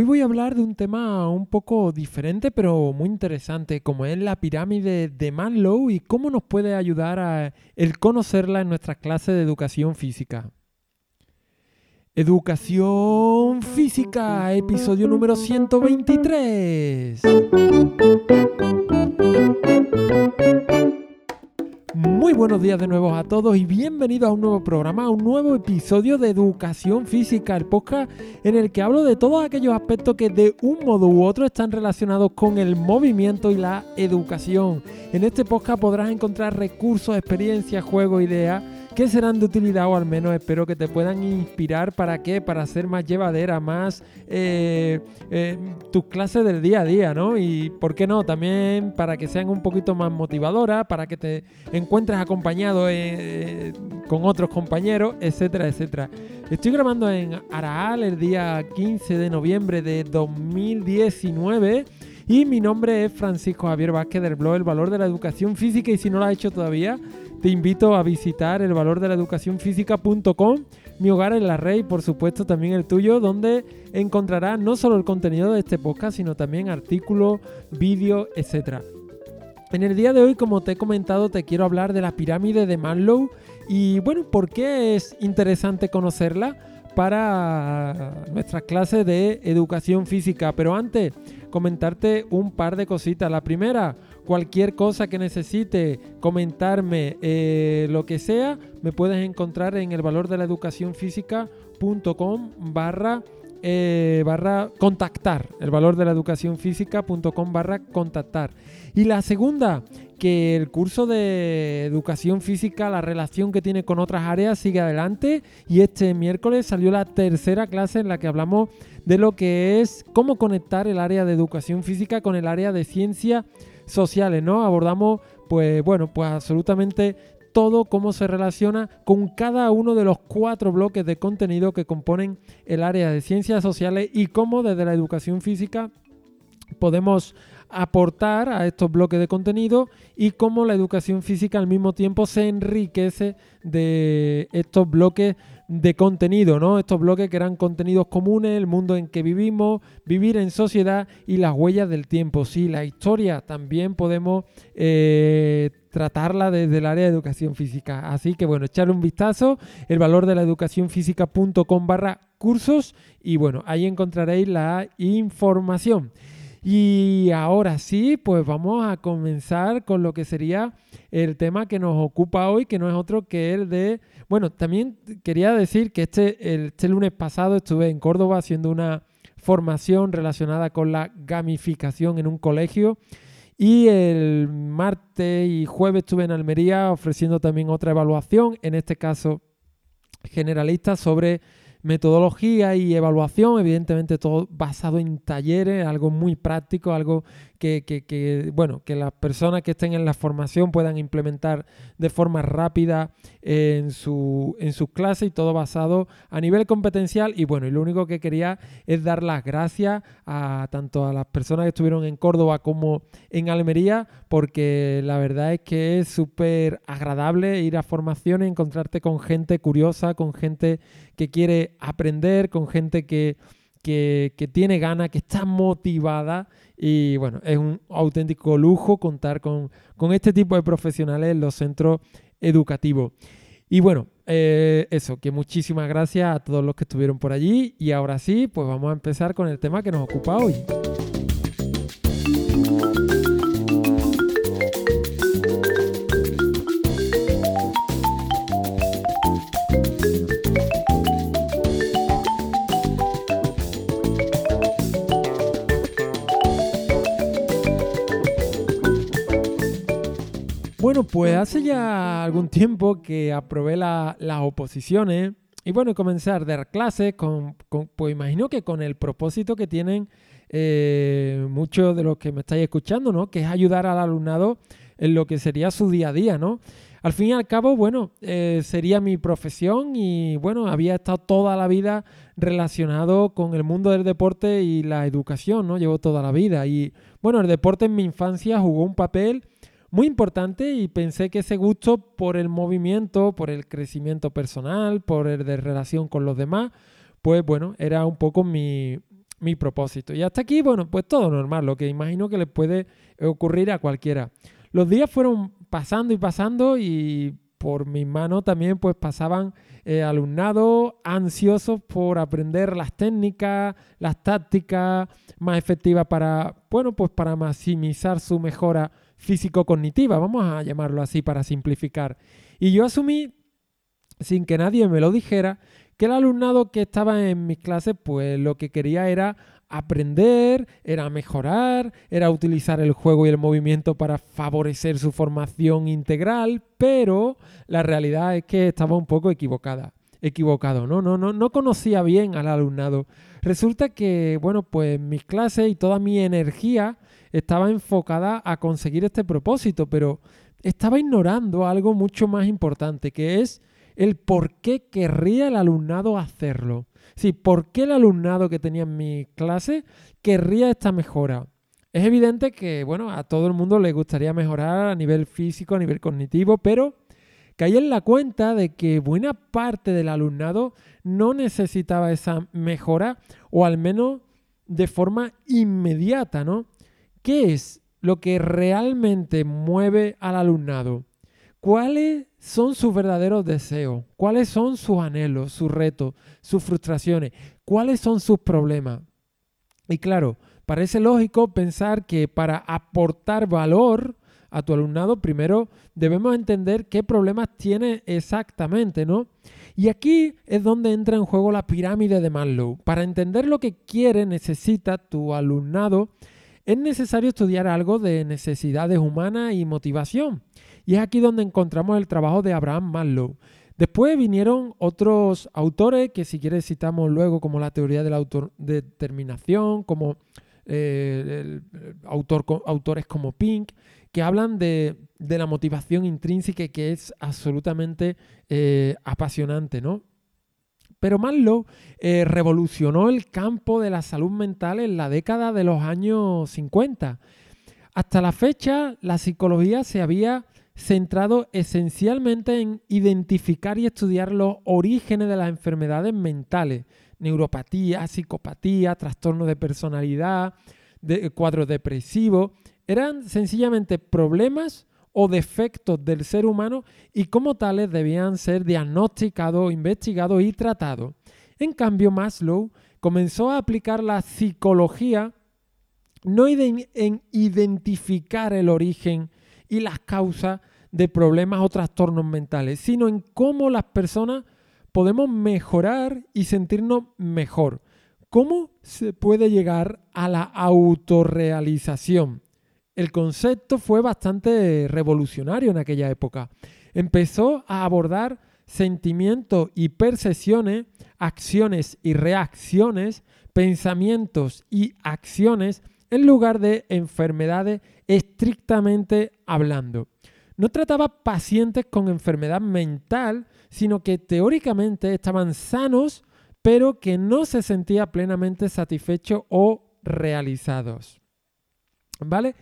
Hoy voy a hablar de un tema un poco diferente pero muy interesante, como es la pirámide de Maslow y cómo nos puede ayudar a el conocerla en nuestras clases de educación física. Educación física, episodio número 123. Muy buenos días de nuevo a todos y bienvenidos a un nuevo programa, a un nuevo episodio de Educación Física, el podcast en el que hablo de todos aquellos aspectos que de un modo u otro están relacionados con el movimiento y la educación. En este podcast podrás encontrar recursos, experiencias, juegos, ideas que serán de utilidad o al menos espero que te puedan inspirar para qué, para hacer más llevadera, más eh, eh, tus clases del día a día, ¿no? Y por qué no, también para que sean un poquito más motivadoras, para que te encuentres acompañado eh, con otros compañeros, etcétera, etcétera. Estoy grabando en Araal el día 15 de noviembre de 2019. Y mi nombre es Francisco Javier Vázquez del blog El Valor de la Educación Física y si no lo has hecho todavía, te invito a visitar el valor de la educación física.com, mi hogar en la red y por supuesto también el tuyo, donde encontrarás no solo el contenido de este podcast, sino también artículos, vídeos, etc. En el día de hoy, como te he comentado, te quiero hablar de la pirámide de Maslow y bueno, ¿por qué es interesante conocerla? para nuestras clases de educación física. Pero antes, comentarte un par de cositas. La primera, cualquier cosa que necesite comentarme, eh, lo que sea, me puedes encontrar en el valor de la educación física.com barra eh, barra contactar, el valor de la educación física.com barra contactar. Y la segunda, que el curso de educación física, la relación que tiene con otras áreas sigue adelante y este miércoles salió la tercera clase en la que hablamos de lo que es cómo conectar el área de educación física con el área de ciencias sociales, ¿no? Abordamos pues bueno, pues absolutamente todo cómo se relaciona con cada uno de los cuatro bloques de contenido que componen el área de ciencias sociales y cómo desde la educación física podemos aportar a estos bloques de contenido y cómo la educación física al mismo tiempo se enriquece de estos bloques de contenido, ¿no? Estos bloques que eran contenidos comunes, el mundo en que vivimos, vivir en sociedad y las huellas del tiempo. Sí, la historia también podemos eh, tratarla desde el área de educación física. Así que bueno, echarle un vistazo, el valor de la educación física.com barra cursos y bueno, ahí encontraréis la información. Y ahora sí, pues vamos a comenzar con lo que sería el tema que nos ocupa hoy, que no es otro que el de... Bueno, también quería decir que este, este lunes pasado estuve en Córdoba haciendo una formación relacionada con la gamificación en un colegio y el martes y jueves estuve en Almería ofreciendo también otra evaluación, en este caso generalista, sobre metodología y evaluación, evidentemente todo basado en talleres, algo muy práctico, algo que, bueno, que las personas que estén en la formación puedan implementar de forma rápida en, su, en sus clases y todo basado a nivel competencial. Y bueno, y lo único que quería es dar las gracias a tanto a las personas que estuvieron en Córdoba como en Almería, porque la verdad es que es súper agradable ir a formaciones, encontrarte con gente curiosa, con gente que quiere aprender, con gente que que, tiene ganas, que está motivada y bueno, es un auténtico lujo contar con, este tipo de profesionales en los centros educativos. Y bueno, eh, eso, que muchísimas gracias a todos los que estuvieron por allí y ahora sí, pues vamos a empezar con el tema que nos ocupa hoy. Bueno, pues hace ya algún tiempo que aprobé las oposiciones y bueno, comencé a dar clases, con, pues imagino que con el propósito que tienen eh, muchos de los que me estáis escuchando, ¿no? Que es ayudar al alumnado en lo que sería su día a día, ¿no? Al fin y al cabo, bueno, eh, sería mi profesión y bueno, había estado toda la vida relacionado con el mundo del deporte y la educación, ¿no? Llevo toda la vida y bueno, el deporte en mi infancia jugó un papel muy importante y pensé que ese gusto por el movimiento, por el crecimiento personal, por el de relación con los demás, pues bueno, era un poco mi, mi propósito. Y hasta aquí, bueno, pues todo normal, lo que imagino que le puede ocurrir a cualquiera. Los días fueron pasando y pasando y por mi mano también pues pasaban eh, alumnados ansiosos por aprender las técnicas, las tácticas más efectivas para, bueno, pues para maximizar su mejora físico-cognitiva, vamos a llamarlo así para simplificar. Y yo asumí, sin que nadie me lo dijera, que el alumnado que estaba en mis clases, pues lo que quería era aprender, era mejorar, era utilizar el juego y el movimiento para favorecer su formación integral, pero la realidad es que estaba un poco equivocada. Equivocado, ¿no? No, no, no conocía bien al alumnado. Resulta que, bueno, pues mis clases y toda mi energía estaba enfocada a conseguir este propósito, pero estaba ignorando algo mucho más importante, que es el por qué querría el alumnado hacerlo. Sí, ¿por qué el alumnado que tenía en mi clase querría esta mejora? Es evidente que, bueno, a todo el mundo le gustaría mejorar a nivel físico, a nivel cognitivo, pero caí en la cuenta de que buena parte del alumnado no necesitaba esa mejora, o al menos de forma inmediata, ¿no? ¿Qué es lo que realmente mueve al alumnado? ¿Cuáles son sus verdaderos deseos? ¿Cuáles son sus anhelos, sus retos, sus frustraciones? ¿Cuáles son sus problemas? Y claro, parece lógico pensar que para aportar valor a tu alumnado, primero debemos entender qué problemas tiene exactamente, ¿no? Y aquí es donde entra en juego la pirámide de Maslow. Para entender lo que quiere, necesita tu alumnado, es necesario estudiar algo de necesidades humanas y motivación. Y es aquí donde encontramos el trabajo de Abraham Maslow. Después vinieron otros autores que si quieres citamos luego como la teoría de la autodeterminación, como eh, autor, autores como Pink, que hablan de, la motivación intrínseca que es absolutamente eh, apasionante, ¿no? Pero Maslow eh, revolucionó el campo de la salud mental en la década de los años 50. Hasta la fecha, la psicología se había centrado esencialmente en identificar y estudiar los orígenes de las enfermedades mentales, neuropatía, psicopatía, trastornos de personalidad, de, cuadros depresivos. Eran sencillamente problemas o defectos del ser humano y como tales debían ser diagnosticados, investigados y tratados. En cambio, Maslow comenzó a aplicar la psicología no en identificar el origen y las causas de problemas o trastornos mentales, sino en cómo las personas podemos mejorar y sentirnos mejor. ¿Cómo se puede llegar a la autorrealización? El concepto fue bastante revolucionario en aquella época. Empezó a abordar sentimientos y percepciones, acciones y reacciones, pensamientos y acciones en lugar de enfermedades estrictamente hablando. No trataba pacientes con enfermedad mental, sino que teóricamente estaban sanos, pero que no se sentía plenamente satisfechos o realizados. ¿Vale?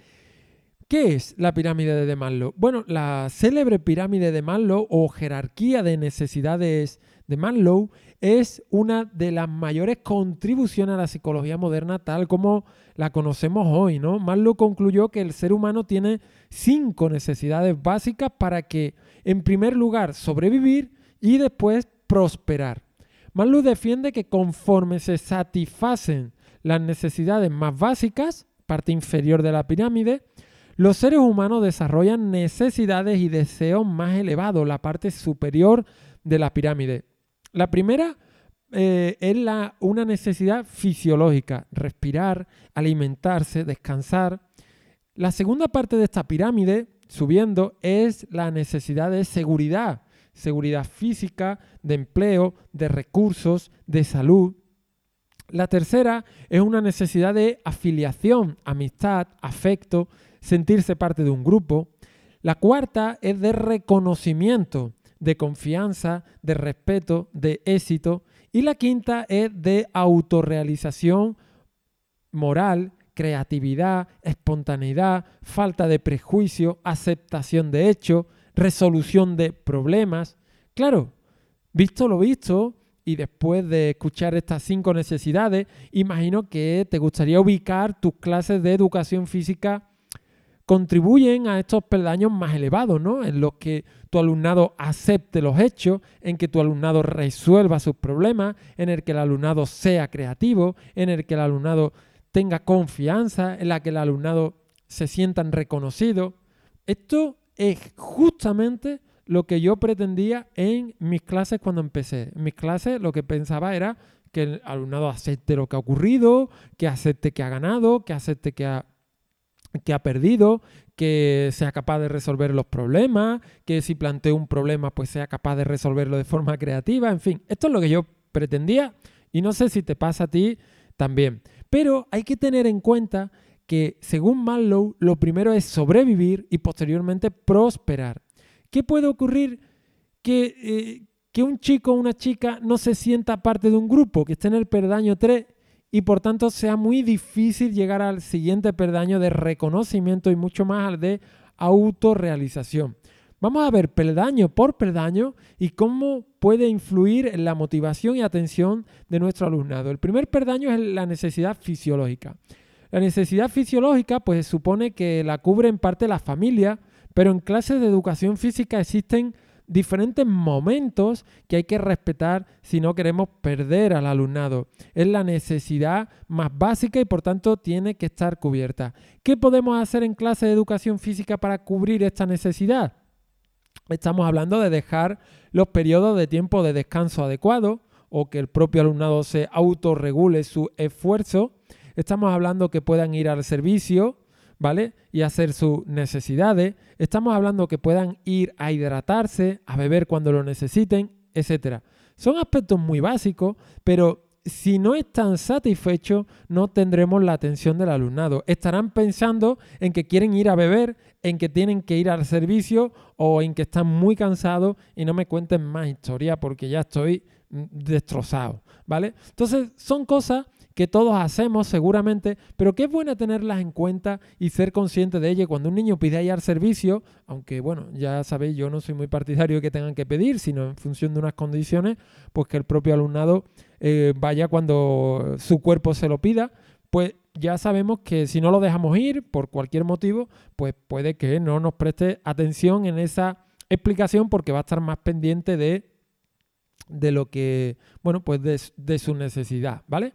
¿Qué es la pirámide de Maslow? Bueno, la célebre pirámide de Maslow o jerarquía de necesidades de Maslow es una de las mayores contribuciones a la psicología moderna tal como la conocemos hoy, ¿no? Maslow concluyó que el ser humano tiene cinco necesidades básicas para que, en primer lugar, sobrevivir y después prosperar. Maslow defiende que conforme se satisfacen las necesidades más básicas, parte inferior de la pirámide, los seres humanos desarrollan necesidades y deseos más elevados, la parte superior de la pirámide. La primera eh, es la, una necesidad fisiológica, respirar, alimentarse, descansar. La segunda parte de esta pirámide, subiendo, es la necesidad de seguridad, seguridad física, de empleo, de recursos, de salud. La tercera es una necesidad de afiliación, amistad, afecto, sentirse parte de un grupo. La cuarta es de reconocimiento, de confianza, de respeto, de éxito. Y la quinta es de autorrealización moral, creatividad, espontaneidad, falta de prejuicio, aceptación de hechos, resolución de problemas. Claro, visto lo visto, y después de escuchar estas cinco necesidades, imagino que te gustaría ubicar tus clases de educación física contribuyen a estos peldaños más elevados, ¿no? En los que tu alumnado acepte los hechos, en que tu alumnado resuelva sus problemas, en el que el alumnado sea creativo, en el que el alumnado tenga confianza, en la que el alumnado se sientan reconocidos. Esto es justamente lo que yo pretendía en mis clases cuando empecé. En mis clases lo que pensaba era que el alumnado acepte lo que ha ocurrido, que acepte que ha ganado, que acepte que ha que ha perdido, que sea capaz de resolver los problemas, que si planteo un problema pues sea capaz de resolverlo de forma creativa, en fin, esto es lo que yo pretendía y no sé si te pasa a ti también. Pero hay que tener en cuenta que según Maslow lo primero es sobrevivir y posteriormente prosperar. ¿Qué puede ocurrir que, eh, que un chico o una chica no se sienta parte de un grupo, que esté en el perdaño 3 y por tanto sea muy difícil llegar al siguiente peldaño de reconocimiento y mucho más al de autorrealización. Vamos a ver peldaño por peldaño y cómo puede influir en la motivación y atención de nuestro alumnado. El primer peldaño es la necesidad fisiológica. La necesidad fisiológica pues supone que la cubre en parte la familia, pero en clases de educación física existen diferentes momentos que hay que respetar si no queremos perder al alumnado. Es la necesidad más básica y por tanto tiene que estar cubierta. ¿Qué podemos hacer en clase de educación física para cubrir esta necesidad? Estamos hablando de dejar los periodos de tiempo de descanso adecuado o que el propio alumnado se autorregule su esfuerzo. Estamos hablando que puedan ir al servicio, ¿vale? Y hacer sus necesidades. Estamos hablando que puedan ir a hidratarse, a beber cuando lo necesiten, etc. Son aspectos muy básicos, pero si no están satisfechos, no tendremos la atención del alumnado. Estarán pensando en que quieren ir a beber, en que tienen que ir al servicio o en que están muy cansados y no me cuenten más historia porque ya estoy mm, destrozado, ¿vale? Entonces, son cosas que todos hacemos seguramente, pero que es bueno tenerlas en cuenta y ser consciente de ello. Cuando un niño pide ir al servicio, aunque bueno, ya sabéis, yo no soy muy partidario de que tengan que pedir, sino en función de unas condiciones, pues que el propio alumnado eh, vaya cuando su cuerpo se lo pida, pues ya sabemos que si no lo dejamos ir por cualquier motivo, pues puede que no nos preste atención en esa explicación porque va a estar más pendiente de, de lo que, bueno, pues de, su necesidad, ¿vale?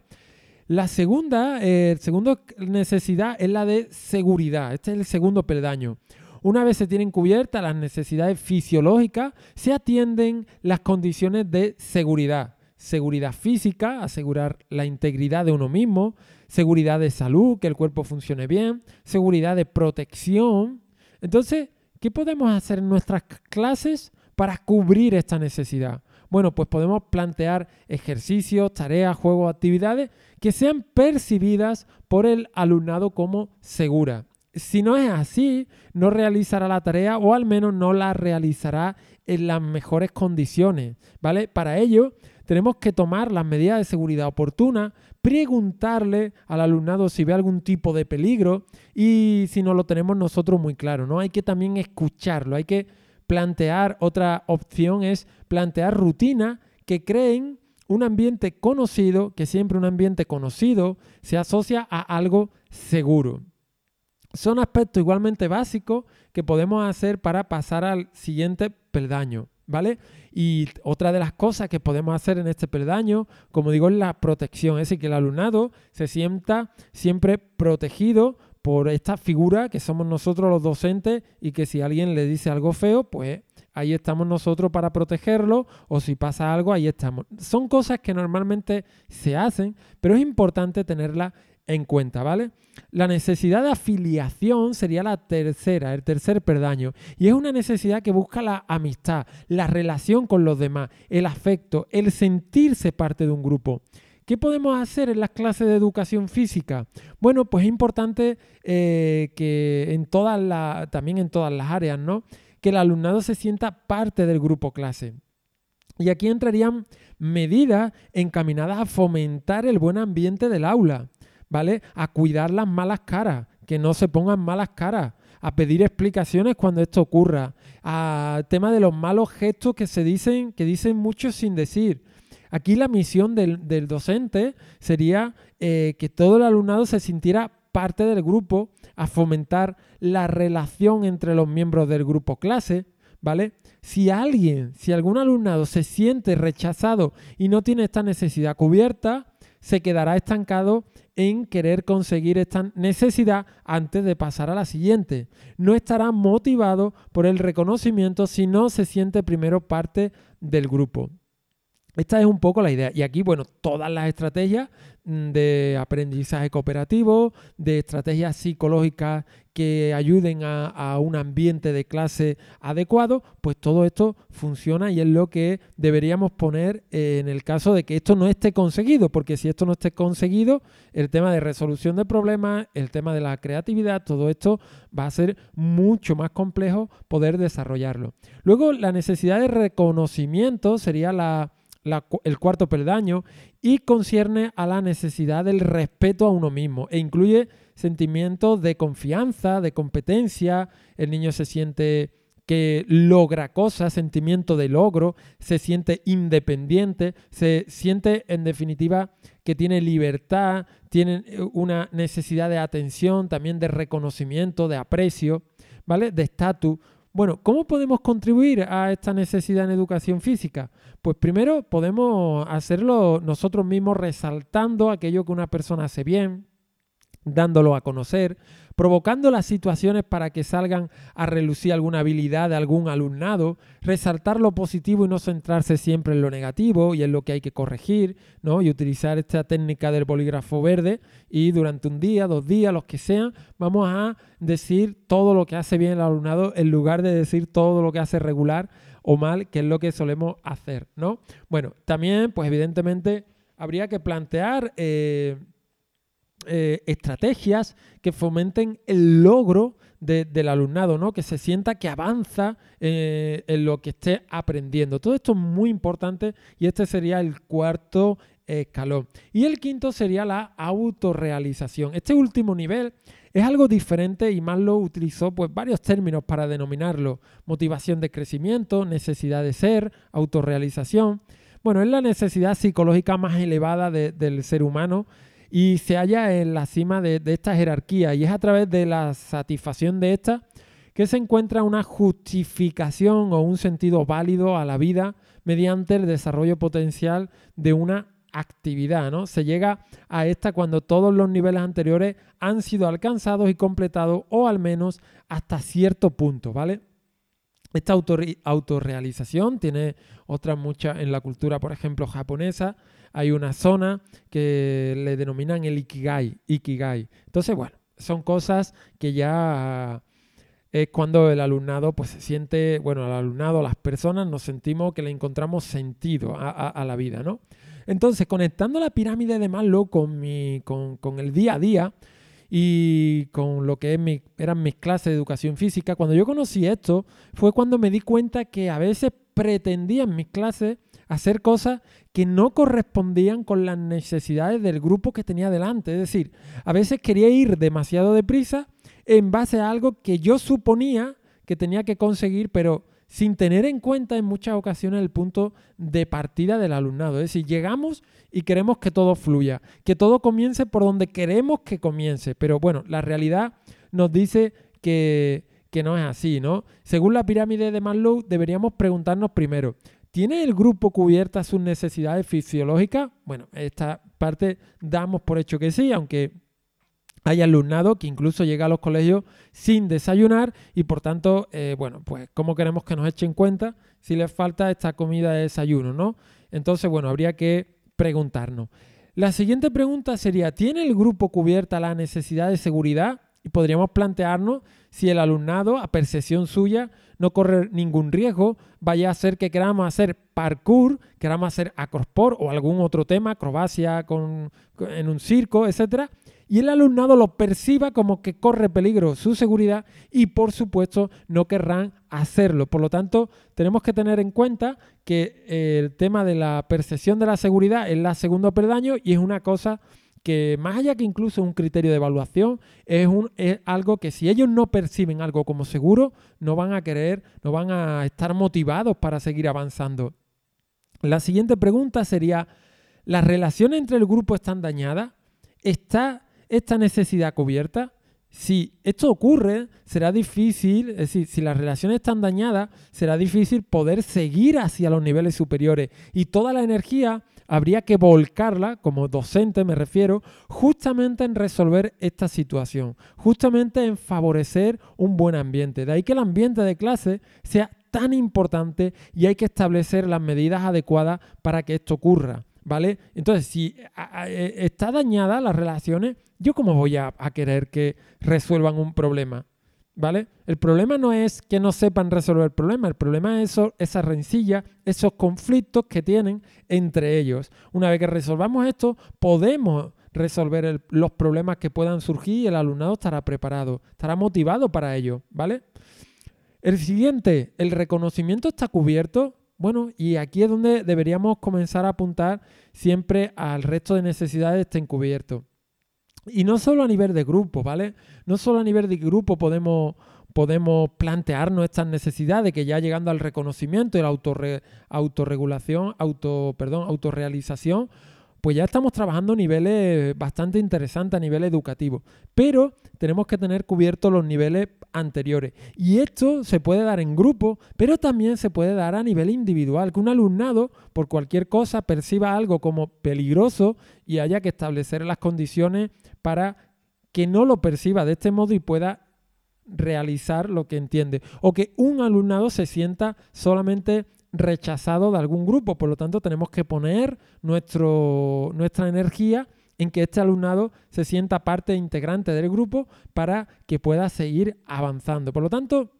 La segunda, eh, segunda necesidad es la de seguridad. Este es el segundo peldaño. Una vez se tienen cubiertas las necesidades fisiológicas, se atienden las condiciones de seguridad. Seguridad física, asegurar la integridad de uno mismo, seguridad de salud, que el cuerpo funcione bien, seguridad de protección. Entonces, ¿qué podemos hacer en nuestras clases para cubrir esta necesidad? Bueno, pues podemos plantear ejercicios, tareas, juegos, actividades que sean percibidas por el alumnado como seguras. Si no es así, no realizará la tarea o al menos no la realizará en las mejores condiciones, ¿vale? Para ello, tenemos que tomar las medidas de seguridad oportunas, preguntarle al alumnado si ve algún tipo de peligro y si no lo tenemos nosotros muy claro, ¿no? Hay que también escucharlo, hay que plantear, otra opción es plantear rutinas que creen un ambiente conocido, que siempre un ambiente conocido se asocia a algo seguro. Son aspectos igualmente básicos que podemos hacer para pasar al siguiente peldaño, ¿vale? Y otra de las cosas que podemos hacer en este peldaño, como digo, es la protección, es decir, que el alumnado se sienta siempre protegido por esta figura que somos nosotros los docentes y que si alguien le dice algo feo, pues ahí estamos nosotros para protegerlo o si pasa algo, ahí estamos. Son cosas que normalmente se hacen, pero es importante tenerla en cuenta, ¿vale? La necesidad de afiliación sería la tercera, el tercer perdaño, y es una necesidad que busca la amistad, la relación con los demás, el afecto, el sentirse parte de un grupo. ¿Qué podemos hacer en las clases de educación física? Bueno, pues es importante eh, que en todas también en todas las áreas, ¿no? Que el alumnado se sienta parte del grupo clase. Y aquí entrarían medidas encaminadas a fomentar el buen ambiente del aula, ¿vale? A cuidar las malas caras, que no se pongan malas caras, a pedir explicaciones cuando esto ocurra, a tema de los malos gestos que se dicen, que dicen muchos sin decir, Aquí la misión del, docente sería eh, que todo el alumnado se sintiera parte del grupo, a fomentar la relación entre los miembros del grupo clase, ¿vale? Si alguien, si algún alumnado se siente rechazado y no tiene esta necesidad cubierta, se quedará estancado en querer conseguir esta necesidad antes de pasar a la siguiente. No estará motivado por el reconocimiento si no se siente primero parte del grupo. Esta es un poco la idea. Y aquí, bueno, todas las estrategias mm, de aprendizaje cooperativo, de estrategias psicológicas que ayuden a, un ambiente de clase adecuado, pues todo esto funciona y es lo que deberíamos poner en el caso de que esto no esté conseguido, porque si esto no esté conseguido, el tema de resolución de problemas, el tema de la creatividad, todo esto va a ser mucho más complejo poder desarrollarlo. Luego, la necesidad de reconocimiento sería la el cuarto peldaño y concierne a la necesidad del respeto a uno mismo e incluye sentimientos de confianza, de competencia, el niño se siente que logra cosas, sentimiento de logro, se siente independiente, se siente en definitiva que tiene libertad, tiene eh, una necesidad de atención, también de reconocimiento, de aprecio, ¿vale? De estatus. Bueno, ¿cómo podemos contribuir a esta necesidad en educación física? Pues primero podemos hacerlo nosotros mismos resaltando aquello que una persona hace bien, dándolo a conocer, provocando las situaciones para que salgan a relucir alguna habilidad de algún alumnado, resaltar lo positivo y no centrarse siempre en lo negativo y en lo que hay que corregir, ¿no? Y utilizar esta técnica del bolígrafo verde y durante un día, dos días, los que sean, vamos a decir todo lo que hace bien el alumnado en lugar de decir todo lo que hace regular o mal, que es lo que solemos hacer, ¿no? Bueno, también, pues evidentemente habría que plantear eh, eh, estrategias que fomenten el logro del alumnado, ¿no? Que se sienta que avanza eh, en lo que esté aprendiendo. Todo esto es muy importante y este sería el cuarto escalón. Y el quinto sería la autorrealización. Este último nivel es algo diferente y Maslow utilizó pues, varios términos para denominarlo. Motivación de crecimiento, necesidad de ser, autorrealización. Bueno, es la necesidad psicológica más elevada del ser humano y se halla en la cima de, esta jerarquía y es a través de la satisfacción de esta que se encuentra una justificación o un sentido válido a la vida mediante el desarrollo potencial de una actividad, ¿no? Se llega a esta cuando todos los niveles anteriores han sido alcanzados y completados o al menos hasta cierto punto, ¿vale? Esta autorrealización tiene otras muchas en la cultura, por ejemplo, japonesa. Hay una zona que le denominan el ikigai. ikigai. Entonces, bueno, son cosas que ya es cuando el alumnado pues se siente, bueno, el alumnado, las personas nos sentimos que le encontramos sentido a, la vida, ¿no? Entonces, conectando la pirámide de Maslow con el día a día, y con lo que eran mis clases de educación física. Cuando yo conocí esto fue cuando me di cuenta que a veces pretendía en mis clases hacer cosas que no correspondían con las necesidades del grupo que tenía delante. Es decir, a veces quería ir demasiado deprisa en base a algo que yo suponía que tenía que conseguir, pero sin tener en cuenta en muchas ocasiones el punto de partida del alumnado. Es decir, llegamos y queremos que todo fluya, que todo comience por donde queremos que comience. Pero bueno, la realidad nos dice que, que no es así, ¿no? Según la pirámide de Maslow, deberíamos preguntarnos primero, ¿tiene el grupo cubiertas sus necesidades fisiológicas? Bueno, esta parte damos por hecho que sí, aunque hay alumnado que incluso llega a los colegios sin desayunar y por tanto, eh, bueno, pues cómo queremos que nos echen cuenta si les falta esta comida de desayuno, ¿no? Entonces, bueno, habría que preguntarnos. La siguiente pregunta sería, ¿tiene el grupo cubierta la necesidad de seguridad? Y podríamos plantearnos si el alumnado, a percepción suya, no corre ningún riesgo, vaya a ser que queramos hacer parkour, queramos hacer acrosport o algún otro tema, acrobacia con, en un circo, etcétera, y el alumnado lo perciba como que corre peligro su seguridad y por supuesto no querrán hacerlo. Por lo tanto, tenemos que tener en cuenta que eh, el tema de la percepción de la seguridad es la segundo peldaño y es una cosa que más allá que incluso un criterio de evaluación, es, un, es algo que si ellos no perciben algo como seguro, no van a querer, no van a estar motivados para seguir avanzando. La siguiente pregunta sería, ¿las relaciones entre el grupo están dañadas? ¿Está esta necesidad cubierta? Si esto ocurre, será difícil, es decir, si las relaciones están dañadas, será difícil poder seguir hacia los niveles superiores y toda la energía habría que volcarla, como docente me refiero, justamente en resolver esta situación, justamente en favorecer un buen ambiente. De ahí que el ambiente de clase sea tan importante y hay que establecer las medidas adecuadas para que esto ocurra. ¿Vale? Entonces, si e, está dañada las relaciones, ¿yo cómo voy a, querer que resuelvan un problema? ¿Vale? El problema no es que no sepan resolver el problema, el problema es eso, esa rencilla, esos conflictos que tienen entre ellos. Una vez que resolvamos esto, podemos resolver los problemas que puedan surgir y el alumnado estará preparado, estará motivado para ello, ¿vale? El siguiente, el reconocimiento está cubierto. Bueno, y aquí es donde deberíamos comenzar a apuntar siempre al resto de necesidades estén cubiertos. Y no solo a nivel de grupo, ¿vale? No solo a nivel de grupo podemos, podemos plantearnos estas necesidades que ya llegando al reconocimiento y la autorregulación, auto, perdón, autorrealización, pues ya estamos trabajando niveles bastante interesantes a nivel educativo. Pero tenemos que tener cubiertos los niveles anteriores. Y esto se puede dar en grupo, pero también se puede dar a nivel individual, que un alumnado por cualquier cosa perciba algo como peligroso y haya que establecer las condiciones para que no lo perciba de este modo y pueda realizar lo que entiende. O que un alumnado se sienta solamente rechazado de algún grupo. Por lo tanto, tenemos que poner nuestra energía en que este alumnado se sienta parte integrante del grupo para que pueda seguir avanzando. Por lo tanto,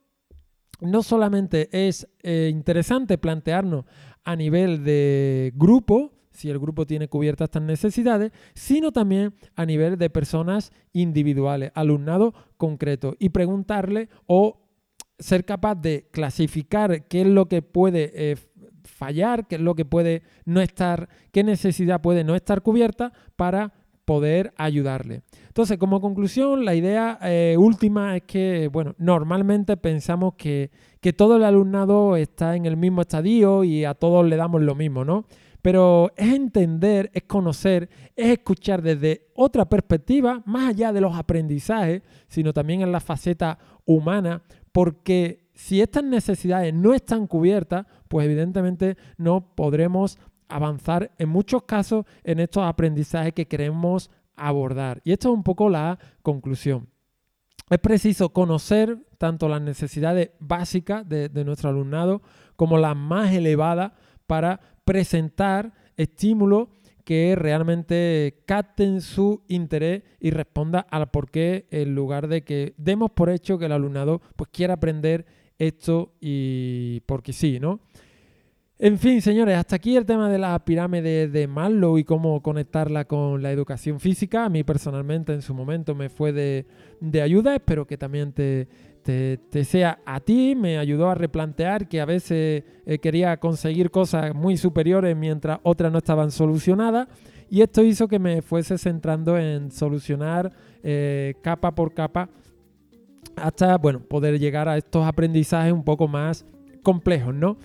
no solamente es eh, interesante plantearnos a nivel de grupo, si el grupo tiene cubiertas estas necesidades, sino también a nivel de personas individuales, alumnado concreto, y preguntarle o ser capaz de clasificar qué es lo que puede eh, fallar, qué es lo que puede no estar, qué necesidad puede no estar cubierta para poder ayudarle. Entonces, como conclusión, la idea eh, última es que, bueno, normalmente pensamos que, que todo el alumnado está en el mismo estadio y a todos le damos lo mismo, ¿no? Pero es entender, es conocer, es escuchar desde otra perspectiva, más allá de los aprendizajes, sino también en la faceta humana, porque si estas necesidades no están cubiertas, pues evidentemente no podremos avanzar en muchos casos en estos aprendizajes que queremos abordar. Y esto es un poco la conclusión. Es preciso conocer tanto las necesidades básicas de, nuestro alumnado como las más elevadas para presentar estímulos que realmente capten su interés y responda al por qué en lugar de que demos por hecho que el alumnado pues quiera aprender esto y porque sí, ¿no? En fin, señores, hasta aquí el tema de la pirámide de Maslow y cómo conectarla con la educación física. A mí personalmente en su momento me fue de, de ayuda, espero que también te, te, sea a ti, me ayudó a replantear que a veces eh, quería conseguir cosas muy superiores mientras otras no estaban solucionadas. Y esto hizo que me fuese centrando en solucionar eh, capa por capa hasta bueno, poder llegar a estos aprendizajes un poco más complejos, ¿no?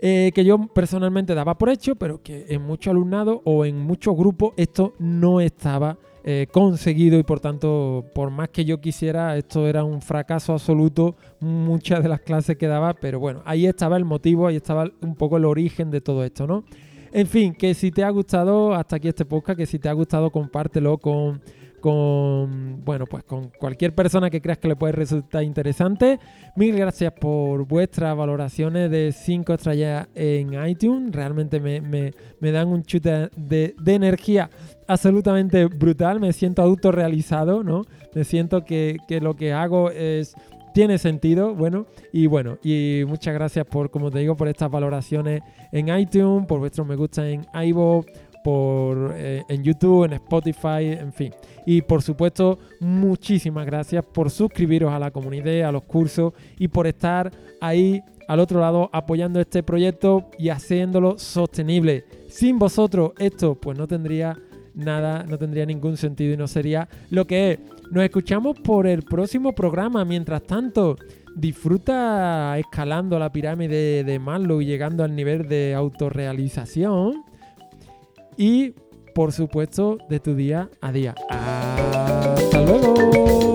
Eh, que yo personalmente daba por hecho, pero que en muchos alumnados o en muchos grupos esto no estaba eh, conseguido y por tanto, por más que yo quisiera, esto era un fracaso absoluto, muchas de las clases que daba, pero bueno, ahí estaba el motivo, ahí estaba un poco el origen de todo esto, ¿no? En fin, que si te ha gustado hasta aquí este podcast, que si te ha gustado compártelo con con bueno pues con cualquier persona que creas que le puede resultar interesante. Mil gracias por vuestras valoraciones de 5 estrellas en iTunes. Realmente me, dan un chute de, energía absolutamente brutal. Me siento autorrealizado, ¿no? Me siento que, lo que hago es tiene sentido, bueno, y bueno, y muchas gracias por, como te digo, por estas valoraciones en iTunes, por vuestros me gusta en iVoox, por, eh, en YouTube, en Spotify, en fin. Y por supuesto, muchísimas gracias por suscribiros a la comunidad, a los cursos y por estar ahí al otro lado apoyando este proyecto y haciéndolo sostenible. Sin vosotros esto pues no tendría nada, no tendría ningún sentido y no sería lo que es. Nos escuchamos por el próximo programa. Mientras tanto, disfruta escalando la pirámide de Maslow y llegando al nivel de autorrealización. Y, por supuesto, de tu día a día. Hasta luego.